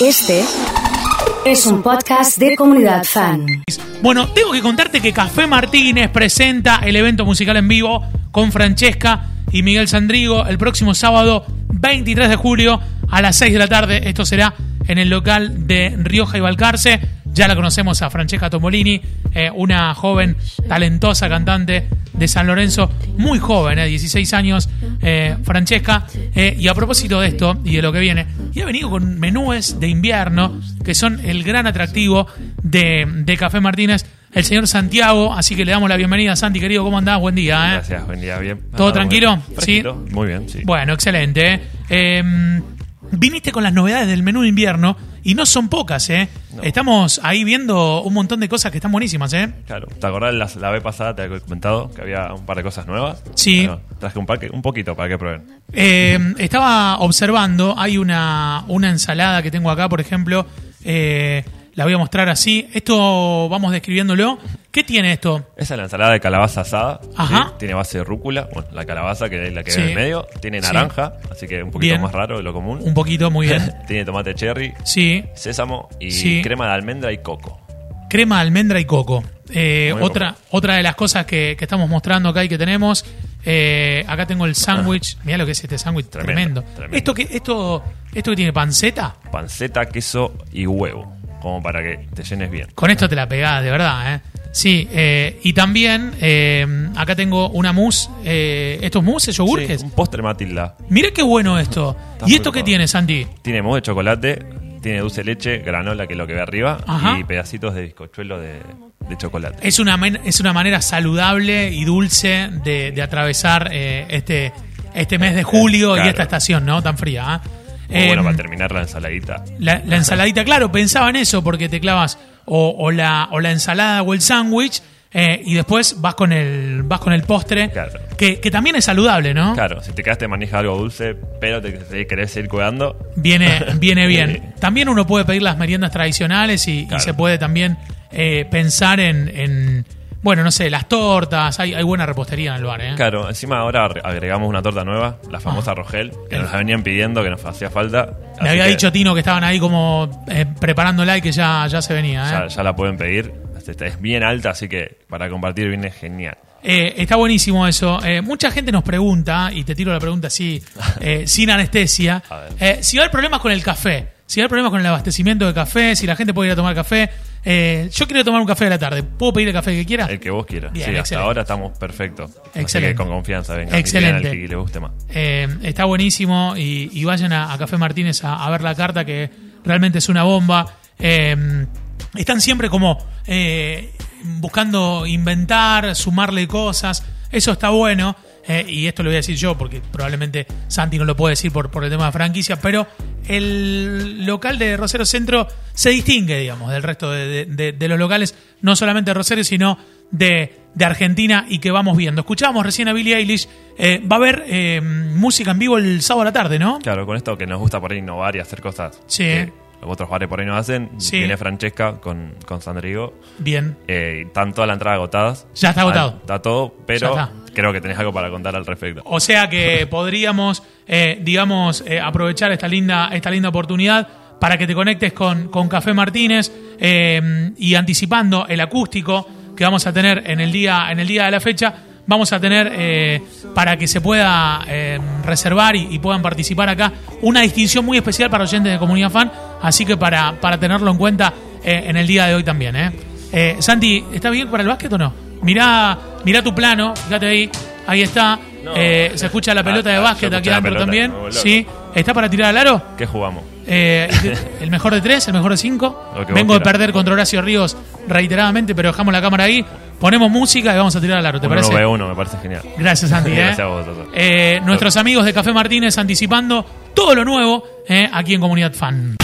Este es un podcast de comunidad fan. Bueno, tengo que contarte que Café Martínez presenta el evento musical en vivo con Francesca y Miguel Sandrigo el próximo sábado 23 de julio a las 6 de la tarde. Esto será en el local de Rioja y Balcarce. Ya la conocemos a Francesca Tomolini, eh, una joven, talentosa cantante de San Lorenzo, muy joven, eh, 16 años, eh, Francesca. Eh, y a propósito de esto y de lo que viene, y ha venido con menúes de invierno, que son el gran atractivo de, de Café Martínez, el señor Santiago. Así que le damos la bienvenida, Santi, querido, ¿cómo andás? Buen día. ¿eh? Gracias, buen día, bien. ¿Todo Ah, tranquilo? bueno. Fresquito, Muy bien, sí. Bueno, excelente. ¿eh? Eh, viniste con las novedades del menú de invierno y no son pocas, ¿eh? No. Estamos ahí viendo un montón de cosas que están buenísimas, ¿eh? Claro, ¿te acordás la, la vez pasada? Te había comentado que había un par de cosas nuevas. Sí. Bueno, traje un, par que- un poquito para que prueben. Eh, estaba observando, hay una, una ensalada que tengo acá, por ejemplo, eh, la voy a mostrar así. Esto vamos describiéndolo. ¿Qué tiene esto? Esa es la ensalada de calabaza asada. Ajá. ¿sí? Tiene base de rúcula, bueno, la calabaza que es la que Sí. ve en el medio. Tiene Sí. naranja, así que un poquito Bien. más raro de lo común. Un poquito, muy bien. Tiene tomate cherry, Sí, sésamo y crema de almendra y coco. crema de almendra y coco. Eh, otra, otra de las cosas que, que estamos mostrando acá y que tenemos. eh, acá tengo el sándwich. Mirá lo que es este sándwich tremendo. Tremendo, tremendo. ¿Esto, que, esto, ¿Esto que tiene panceta? Panceta, queso y huevo. Como para que te llenes bien. Con esto te la pegás, de verdad, ¿eh? Sí, eh, y también eh, acá tengo una mousse. Eh, ¿Estos mousse, yogur? Sí, un postre Matilda. Mira qué bueno esto. ¿Y esto qué tiene, Santi? Tiene mousse de chocolate, tiene dulce de leche, granola, que es lo que ve arriba, Ajá. y pedacitos de bizcochuelo de, de chocolate. Es una, es una manera saludable y dulce de, de atravesar eh, este, este mes de julio y esta estación, ¿no? Tan fría. ¿Eh? Bueno Em, para terminar la ensaladita. La, la ensaladita, claro, pensaba en eso porque te clavas o, o la, o la ensalada o el sándwich eh, y después vas con el vas con el postre, Claro. que, que también es saludable, ¿no? Claro, si te quedaste manija algo dulce, pero te, te querés seguir cuidando, Viene, viene bien. También uno puede pedir las meriendas tradicionales y, se puede también eh, pensar en, en, bueno, no sé, las tortas, hay, hay buena repostería en el bar, ¿eh? claro, encima ahora agre- agregamos una torta nueva, la famosa Rogel, que nos la venían pidiendo, que nos hacía falta. Me así había que dicho Tino que estaban ahí como eh, preparándola y que ya, ya se venía, ¿eh? Ya, ya la pueden pedir, Este, es bien alta, así que para compartir viene genial. Eh, está buenísimo eso. Eh, mucha gente nos pregunta, y te tiro la pregunta así, eh, sin anestesia, si va a haber problemas con el café, si va a haber problemas con el abastecimiento de café, si la gente puede ir a tomar café. Eh, yo quiero tomar un café de la tarde. ¿Puedo pedir el café que quiera? El que vos quieras. Bien, sí, hasta ahora estamos perfectos. Excelente. que con confianza, venga. Excelente. Al que le guste más. Eh, está buenísimo y, y vayan a, a Café Martínez a, a ver la carta que realmente es una bomba. Eh, están siempre como eh, buscando inventar, sumarle cosas. Eso está bueno. Eh, y esto lo voy a decir yo porque probablemente Santi no lo puede decir por, por el tema de franquicia, pero el local de Rosario Centro se distingue, digamos, del resto de, de- de- de los locales, no solamente de Rosario, sino de, de Argentina y que vamos viendo. Escuchábamos recién a Billie Eilish. eh, va a haber eh, música en vivo el sábado a la tarde, ¿no? Claro, con esto que nos gusta por ahí innovar y hacer cosas Sí. que los otros bares por ahí no hacen, Sí. viene Francesca con, con Sandrigo. Bien. Eh, están todas las entradas agotadas. Ya está agotado. Está todo, pero creo que tenés algo para contar al respecto. O sea que podríamos, eh, digamos, eh, aprovechar esta linda, esta linda oportunidad para que te conectes con, con Café Martínez eh, y anticipando el acústico que vamos a tener en el día, en el día de la fecha, vamos a tener eh, para que se pueda eh, reservar y, y puedan participar acá una distinción muy especial para oyentes de Comunidad Fan, así que para, para tenerlo en cuenta eh, en el día de hoy también. ¿eh? Eh, Santi, ¿está bien para el básquet o no? Mirá, mirá tu plano, fíjate ahí, ahí está. No. Eh, se escucha la pelota Ah, de ah, básquet aquí adentro pelota, también. Sí, ¿está para tirar al aro? ¿Qué jugamos? Eh, el mejor de tres, el mejor de cinco. Vengo de perder contra Horacio Ríos reiteradamente, pero dejamos la cámara ahí. Ponemos música y vamos a tirar al aro, ¿te Uno parece? ve uno, me parece genial. Gracias, Santi. ¿eh? Gracias a vos. Eh, nuestros amigos de Café Martínez anticipando todo lo nuevo eh, aquí en Comunidad Fan.